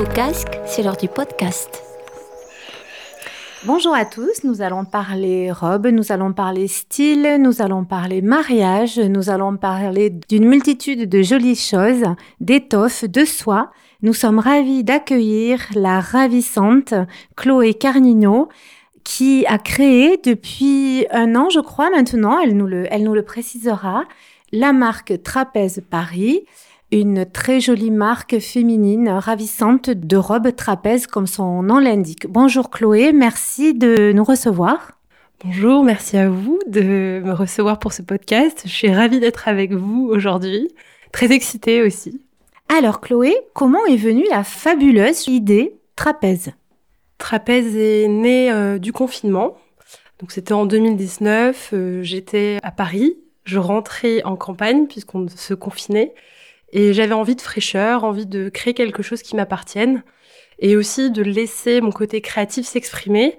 vos c'est l'heure du podcast. Bonjour à tous, nous allons parler robe, nous allons parler style, nous allons parler mariage, nous allons parler d'une multitude de jolies choses, d'étoffes, de soie. Nous sommes ravis d'accueillir la ravissante Chloé Carnino qui a créé depuis un an, je crois maintenant, elle nous le, elle nous le précisera, la marque Trapèze Paris une très jolie marque féminine ravissante de robes trapèze comme son nom l'indique. Bonjour Chloé, merci de nous recevoir. Bonjour, merci à vous de me recevoir pour ce podcast. Je suis ravie d'être avec vous aujourd'hui, très excitée aussi. Alors Chloé, comment est venue la fabuleuse idée trapèze? Trapèze est né euh, du confinement. Donc c'était en 2019, euh, j'étais à Paris, je rentrais en campagne puisqu'on se confinait et j'avais envie de fraîcheur, envie de créer quelque chose qui m'appartienne et aussi de laisser mon côté créatif s'exprimer.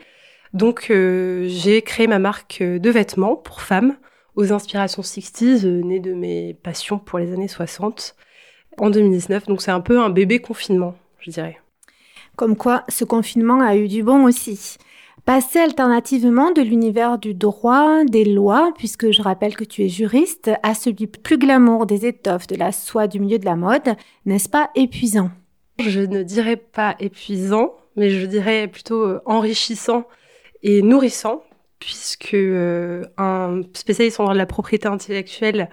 Donc euh, j'ai créé ma marque de vêtements pour femmes aux inspirations 60s, euh, née de mes passions pour les années 60 en 2019. Donc c'est un peu un bébé confinement, je dirais. Comme quoi, ce confinement a eu du bon aussi. Passer alternativement de l'univers du droit, des lois, puisque je rappelle que tu es juriste, à celui plus glamour des étoffes, de la soie du milieu de la mode, n'est-ce pas épuisant? Je ne dirais pas épuisant, mais je dirais plutôt euh, enrichissant et nourrissant, puisque euh, un spécialiste en droit de la propriété intellectuelle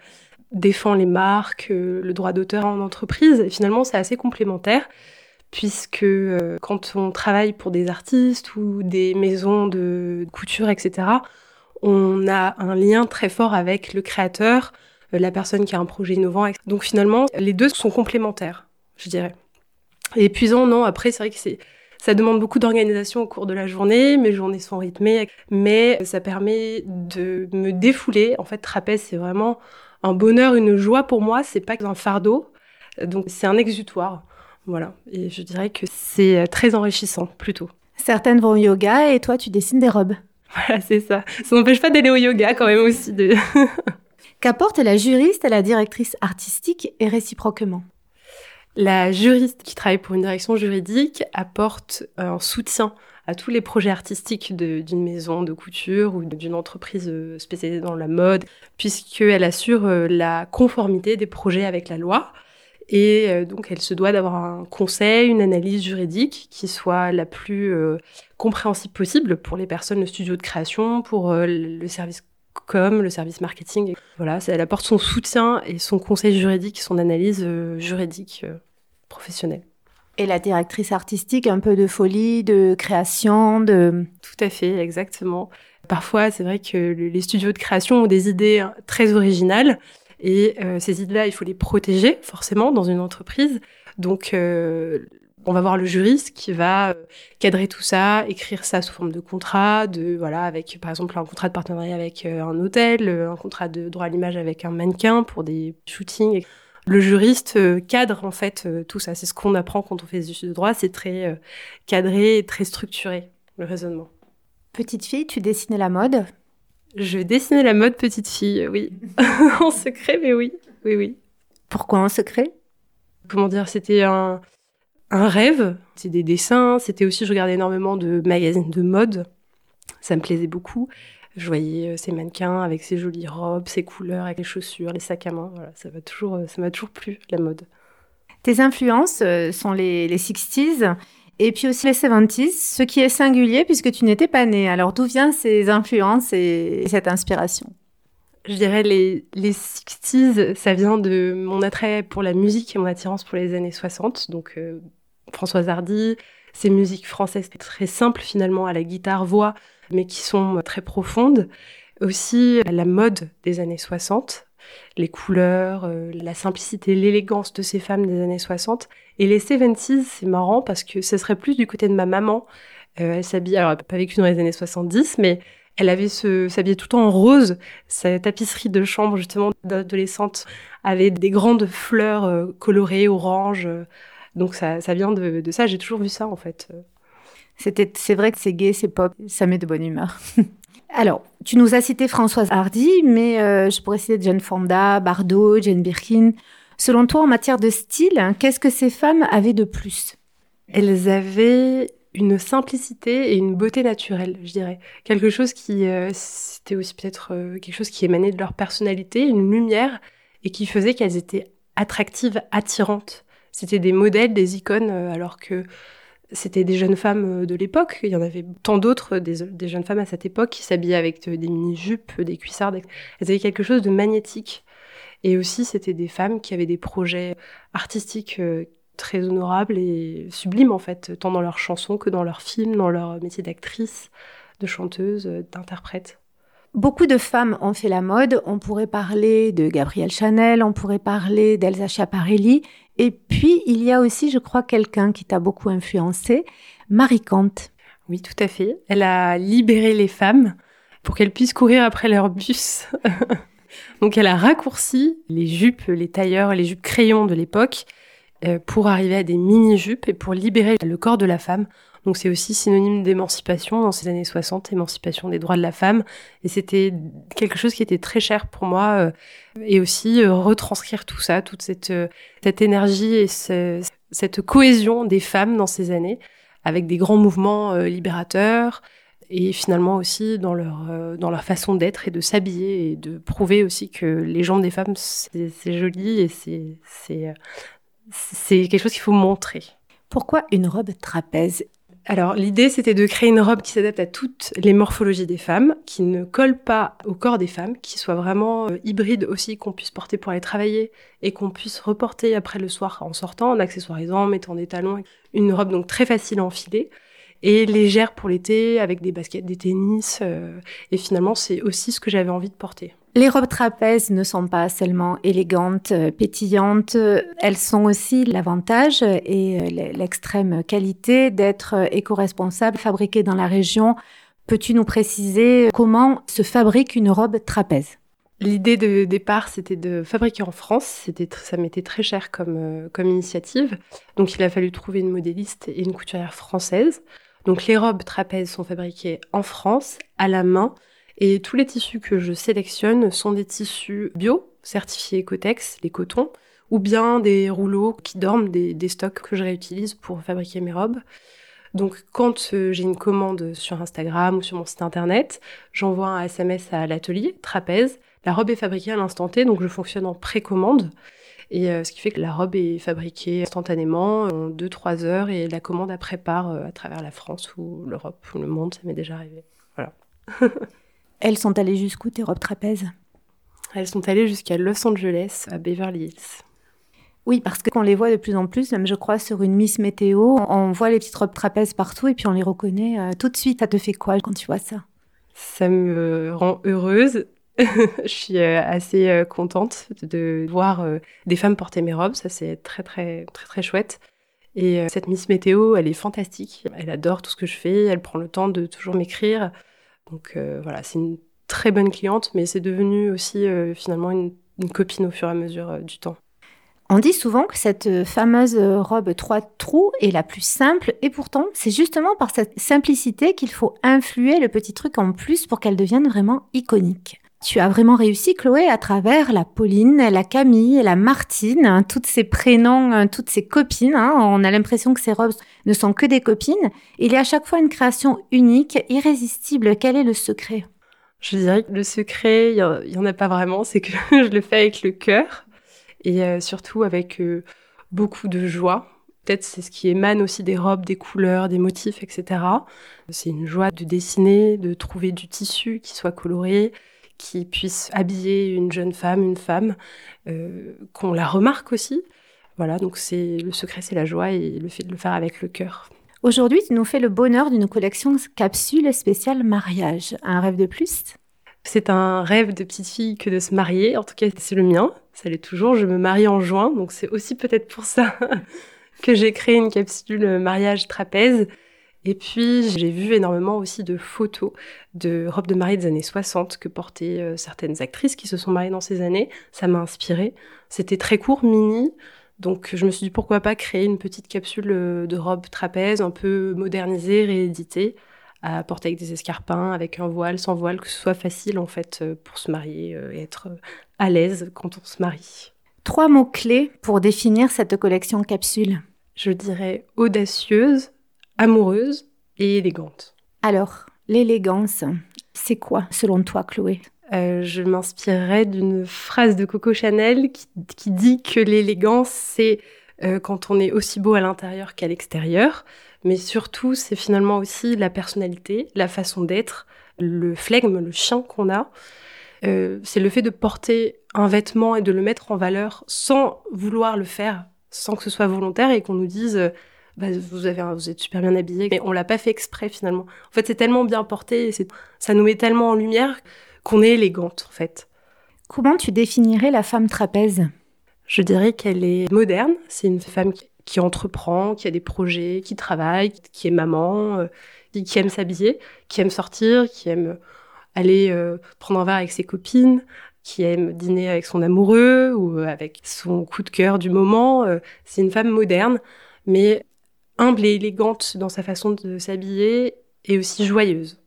défend les marques, euh, le droit d'auteur en entreprise, et finalement c'est assez complémentaire puisque euh, quand on travaille pour des artistes ou des maisons de couture, etc., on a un lien très fort avec le créateur, euh, la personne qui a un projet innovant. Donc finalement, les deux sont complémentaires, je dirais. Et épuisant, non, après, c'est vrai que. Ça demande beaucoup d'organisation au cours de la journée, mes journées sont rythmées, mais ça permet de me défouler. En fait, trapèze, c'est vraiment un bonheur, une joie pour moi, c'est pas un fardeau. Donc c'est un exutoire. Voilà. Et je dirais que c'est euh, très enrichissant, plutôt. Certaines vont au yoga et toi, tu dessines des robes. Voilà, c'est ça. Ça n'empêche pas d'aller au yoga quand même aussi. De... Qu'apporte la juriste à la directrice artistique et réciproquement? La juriste qui travaille pour une direction juridique apporte un soutien à tous les projets artistiques d'une maison de couture ou d'une entreprise euh, spécialisée dans la mode, puisqu'elle assure euh, la conformité des projets avec la loi. Et euh, donc, elle se doit d'avoir un conseil, une analyse juridique qui soit la plus euh, compréhensible possible pour les personnes, le studio de création, pour euh, le service com, le service marketing. Voilà, elle apporte son soutien et son conseil juridique, son analyse juridique professionnelle. Et la directrice artistique, un peu de folie, de création, de... Tout à fait, exactement. Parfois, c'est vrai que les studios de création ont des idées hein, très originales, et euh, ces idées-là, il faut les protéger forcément dans une entreprise. Donc, euh, on va voir le juriste qui va euh, cadrer tout ça, écrire ça sous forme de contrat, de voilà, avec par exemple un contrat de partenariat avec un hôtel, un contrat de droit à l'image avec un mannequin pour des shootings. Le juriste cadre en fait tout ça. C'est ce qu'on apprend quand on fait des études de droit. C'est très cadré, très structuré le raisonnement. Petite fille, tu dessinais la mode? Je dessinais la mode petite fille, oui. en secret, mais oui, oui, oui. Pourquoi en secret? Comment dire, c'était un, un rêve. C'était des dessins, c'était aussi, je regardais énormément de magazines de mode. Ça me plaisait beaucoup. Je voyais euh, ces mannequins avec ces jolies robes, ces couleurs, avec les chaussures, les sacs à main. Voilà, ça m'a toujours, euh, ça m'a toujours plu, la mode. Tes influences euh, sont les, les 60s. Et puis aussi les 70s, ce qui est singulier puisque tu n'étais pas née. Alors d'où viennent ces influences et cette inspiration? Je dirais les, les 60s, ça vient de mon attrait pour la musique et mon attirance pour les années 60. Donc euh, Françoise Hardy, ces musiques françaises très simples finalement à la guitare-voix, mais qui sont très profondes. Aussi la mode des années 60, les couleurs, euh, la simplicité, l'élégance de ces femmes des années 60. Et les 70s, c'est marrant parce que ce serait plus du côté de ma maman. Euh, elle s'habille, alors elle n'a pas vécu dans les années 70, mais elle avait ce, s'habillait tout le temps en rose. Sa tapisserie de chambre, justement, d'adolescente, avait des grandes fleurs euh, colorées, orange. donc ça, ça vient de, de ça. J'ai toujours vu ça, en fait. C'était, c'est vrai que c'est gay, c'est pop, ça met de bonne humeur. Alors, tu nous as cité Françoise Hardy, mais euh, je pourrais citer Jane Fonda, Bardot, Jane Birkin. Selon toi, en matière de style, qu'est-ce que ces femmes avaient de plus? Elles avaient une simplicité et une beauté naturelle, je dirais. Quelque chose qui, euh, c'était aussi peut-être euh, quelque chose qui émanait de leur personnalité, une lumière, et qui faisait qu'elles étaient attractives, attirantes. C'était des modèles, des icônes, alors que c'était des jeunes femmes de l'époque. Il y en avait tant d'autres, des, jeunes femmes à cette époque, qui s'habillaient avec des mini-jupes, des cuissardes. Elles avaient quelque chose de magnétique. Et aussi, c'était des femmes qui avaient des projets artistiques très honorables et sublimes en fait, tant dans leurs chansons que dans leurs films, dans leur métier d'actrice, de chanteuse, d'interprète. Beaucoup de femmes ont fait la mode. On pourrait parler de Gabrielle Chanel, on pourrait parler d'Elsa Schiaparelli. Et puis, il y a aussi, je crois, quelqu'un qui t'a beaucoup influencé, Marie Kant. Oui, tout à fait. Elle a libéré les femmes pour qu'elles puissent courir après leur bus. Donc, elle a raccourci les jupes, les tailleurs, les jupes crayons de l'époque pour arriver à des mini-jupes et pour libérer le corps de la femme. Donc c'est aussi synonyme d'émancipation dans ces années 60, émancipation des droits de la femme. Et c'était quelque chose qui était très cher pour moi. Euh, et aussi euh, retranscrire tout ça, toute cette, cette énergie et cette cohésion des femmes dans ces années, avec des grands mouvements libérateurs, et finalement aussi dans leur, dans leur façon d'être et de s'habiller et de prouver aussi que les jambes des femmes, c'est joli et c'est c'est quelque chose qu'il faut montrer. Pourquoi une robe trapèze? Alors l'idée c'était de créer une robe qui s'adapte à toutes les morphologies des femmes, qui ne colle pas au corps des femmes, qui soit vraiment euh, hybride aussi, qu'on puisse porter pour aller travailler et qu'on puisse reporter après le soir en sortant, en accessoirisant, en mettant des talons. Une robe donc très facile à enfiler et légère pour l'été avec des baskets, des tennis. Euh, et finalement c'est aussi ce que j'avais envie de porter. Les robes trapèzes ne sont pas seulement élégantes, euh, pétillantes, elles sont aussi l'avantage et euh, l'extrême qualité d'être euh, éco-responsables, fabriquées dans la région. Peux-tu nous préciser comment se fabrique une robe trapèze? L'idée de départ, c'était de fabriquer en France. C'était, ça m'était très cher comme, comme initiative. Donc, il a fallu trouver une modéliste et une couturière française. Donc, les robes trapèzes sont fabriquées en France, à la main, et tous les tissus que je sélectionne sont des tissus bio, certifiés Cotex, les cotons, ou bien des rouleaux qui dorment, des, stocks que je réutilise pour fabriquer mes robes. Donc quand euh, j'ai une commande sur Instagram ou sur mon site internet, j'envoie un SMS à l'atelier Trapèze. La robe est fabriquée à l'instant T, donc je fonctionne en précommande. Et euh, ce qui fait que la robe est fabriquée instantanément en 2-3 heures et la commande après part euh, à travers la France ou l'Europe ou le monde, ça m'est déjà arrivé. Voilà. Elles sont allées jusqu'où tes robes trapèzes? Elles sont allées jusqu'à Los Angeles, à Beverly Hills. Oui, parce qu'on les voit de plus en plus, même je crois sur une Miss Météo, on voit les petites robes trapèzes partout et puis on les reconnaît euh, tout de suite. Ça te fait quoi quand tu vois ça? Ça me rend heureuse. je suis euh, assez euh, contente de voir des femmes porter mes robes, ça c'est très très très très chouette. Et cette Miss Météo, elle est fantastique. Elle adore tout ce que je fais. Elle prend le temps de toujours m'écrire. Donc euh, voilà, c'est une très bonne cliente, mais c'est devenu aussi euh, finalement une, copine au fur et à mesure euh, du temps. On dit souvent que cette fameuse robe trois trous est la plus simple et pourtant c'est justement par cette simplicité qu'il faut influer le petit truc en plus pour qu'elle devienne vraiment iconique. Tu as vraiment réussi, Chloé, à travers la Pauline, la Camille, la Martine, hein, tous ces prénoms, hein, toutes ces copines. Hein. on a l'impression que ces robes ne sont que des copines. Il y a à chaque fois une création unique, irrésistible. Quel est le secret? Je dirais que le secret, il n'y en a pas vraiment. C'est que je le fais avec le cœur et euh, surtout avec euh, beaucoup de joie. Peut-être c'est ce qui émane aussi des robes, des couleurs, des motifs, etc. C'est une joie de dessiner, de trouver du tissu qui soit coloré, qui puisse habiller une jeune femme, une femme, euh, qu'on la remarque aussi. Voilà, donc c'est le secret, c'est la joie et le fait de le faire avec le cœur. Aujourd'hui, tu nous fais le bonheur d'une collection capsule spéciale mariage. Un rêve de plus? C'est un rêve de petite fille que de se marier. En tout cas, c'est le mien. Ça l'est toujours. Je me marie en juin, donc c'est aussi peut-être pour ça que j'ai créé une capsule mariage trapèze et puis, j'ai vu énormément aussi de photos de robes de mariée des années 60 que portaient euh, certaines actrices qui se sont mariées dans ces années. Ça m'a inspiré. C'était très court, mini. Donc, je me suis dit pourquoi pas créer une petite capsule euh, de robe trapèze un peu modernisée, rééditée, à porter avec des escarpins, avec un voile, sans voile, que ce soit facile en fait euh, pour se marier et être à l'aise quand on se marie. Trois mots-clés pour définir cette collection capsule Je dirais audacieuse, amoureuse et élégante. Alors, l'élégance, c'est quoi selon toi, Chloé? Euh, je m'inspirerais d'une phrase de Coco Chanel qui, dit que l'élégance, c'est euh, quand on est aussi beau à l'intérieur qu'à l'extérieur, mais surtout, c'est finalement aussi la personnalité, la façon d'être, le flegme, le chien qu'on a. Euh, c'est le fait de porter un vêtement et de le mettre en valeur sans vouloir le faire, sans que ce soit volontaire et qu'on nous dise bah, vous, avez vous êtes super bien habillé, mais on l'a pas fait exprès finalement. En fait, c'est tellement bien porté, et ça nous met tellement en lumière qu'on est élégante en fait. Comment tu définirais la femme trapèze? Je dirais qu'elle est moderne. C'est une femme qui, entreprend, qui a des projets, qui travaille, qui est maman, euh, qui aime s'habiller, qui aime sortir, qui aime aller euh, prendre un verre avec ses copines, qui aime dîner avec son amoureux ou avec son coup de cœur du moment. Euh, c'est une femme moderne, mais humble et élégante dans sa façon de s'habiller et aussi joyeuse.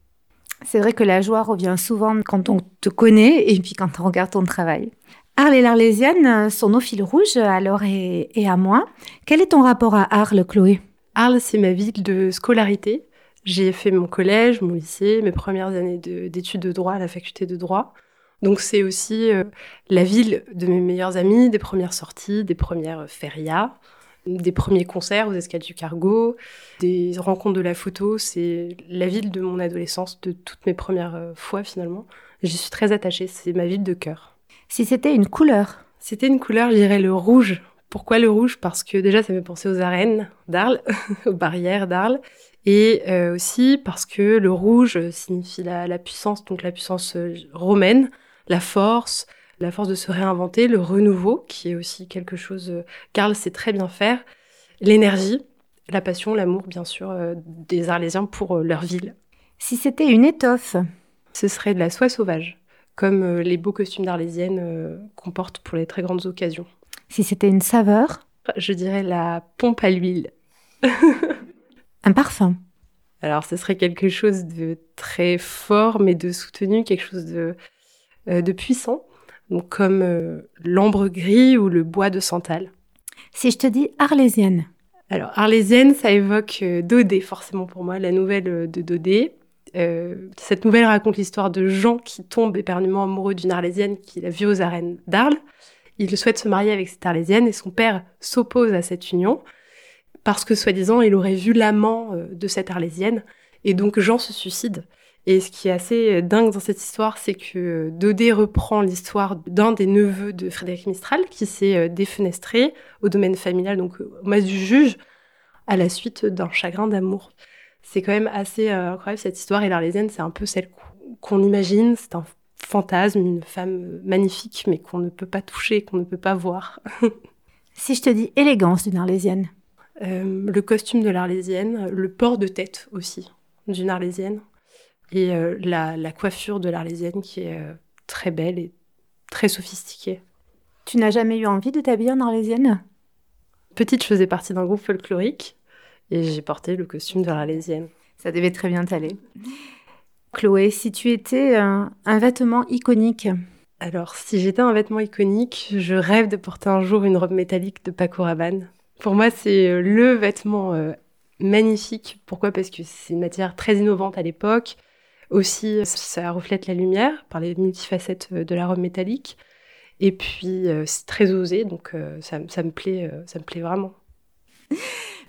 C'est vrai que la joie revient souvent quand on te connaît et puis quand on regarde ton travail. Arles et l'Arlésienne sont nos fils rouges à Laure et, à moi. Quel est ton rapport à Arles, Chloé? Arles, c'est ma ville de scolarité. J'ai fait mon collège, mon lycée, mes premières années d'études de, droit à la faculté de droit. Donc c'est aussi euh, la ville de mes meilleurs amis, des premières sorties, des premières férias des premiers concerts aux escales du cargo, des rencontres de la photo. C'est la ville de mon adolescence, de toutes mes premières euh, fois finalement. J'y suis très attachée, c'est ma ville de cœur. Si c'était une couleur C'était une couleur, je dirais le rouge. Pourquoi le rouge? Parce que déjà, ça me penser aux arènes d'Arles, aux barrières d'Arles. Et euh, aussi parce que le rouge signifie la puissance, donc la puissance euh, romaine, la force, la force de se réinventer, le renouveau, qui est aussi quelque chose, Karl euh, sait très bien faire, l'énergie, la passion, l'amour, bien sûr, euh, des Arlésiens pour euh, leur ville. Si c'était une étoffe Ce serait de la soie sauvage, comme les beaux costumes d'Arlésiennes qu'on porte pour les très grandes occasions. Si c'était une saveur Je dirais la pompe à l'huile. Un parfum alors, ce serait quelque chose de très fort, mais de soutenu, quelque chose de, de puissant comme euh, l'ambre gris ou le bois de santal. Si je te dis arlésienne Alors, arlésienne, ça évoque euh, Dodé, forcément pour moi, la nouvelle euh, de Dodé. cette nouvelle raconte l'histoire de Jean qui tombe éperdument amoureux d'une arlésienne qu'il a vue aux arènes d'Arles. Il souhaite se marier avec cette arlésienne et son père s'oppose à cette union parce que, soi-disant, il aurait vu l'amant de cette arlésienne et donc Jean se suicide. Et ce qui est assez euh, dingue dans cette histoire, c'est que Dodé reprend l'histoire d'un des neveux de Frédéric Mistral qui s'est euh, défenestré au domaine familial, donc euh, au mas du juge, à la suite d'un chagrin d'amour. C'est quand même assez incroyable cette histoire. Et l'Arlésienne, c'est un peu celle qu'on imagine. C'est un fantasme, une femme magnifique, mais qu'on ne peut pas toucher, qu'on ne peut pas voir. si je te dis élégance d'une Arlésienne Le costume de l'Arlésienne, le port de tête aussi d'une Arlésienne et euh, la, coiffure de l'Arlésienne qui est euh, très belle et très sophistiquée. Tu n'as jamais eu envie de t'habiller en Arlésienne? Petite, je faisais partie d'un groupe folklorique et j'ai porté le costume de l'Arlésienne. Ça devait très bien t'aller. Chloé, si tu étais un, vêtement iconique Alors, si j'étais un vêtement iconique, je rêve de porter un jour une robe métallique de Paco Rabanne. Pour moi, c'est euh, le vêtement magnifique. Pourquoi? Parce que c'est une matière très innovante à l'époque. Aussi, ça reflète la lumière par les multifacettes euh, de la robe métallique. Et puis, euh, c'est très osé, donc euh, ça, me plaît, ça me plaît vraiment.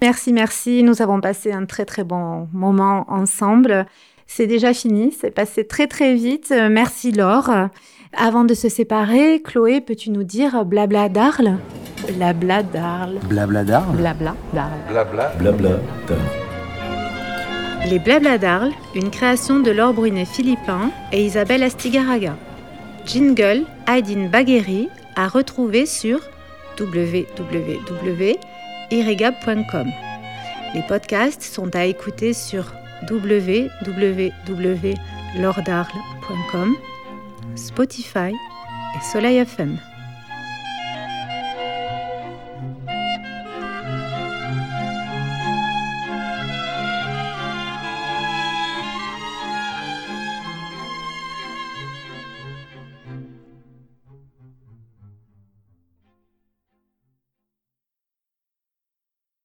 Merci, merci. Nous avons passé un très très bon moment ensemble. C'est déjà fini, c'est passé très très vite. Merci Laure. Avant de se séparer, Chloé, peux-tu nous dire blabla d'Arles? Blabla d'Arles. Blabla d'Arles? Blabla d'Arles. Blabla. Blabla d'Arles. Les Blabla d'Arles, une création de Laure Brunet-Philippin et Isabelle Astigaraga. Jingle Aydin Bagheri à retrouver sur www.irregab.com. Les podcasts sont à écouter sur www.lordarles.com, Spotify et Soleil FM.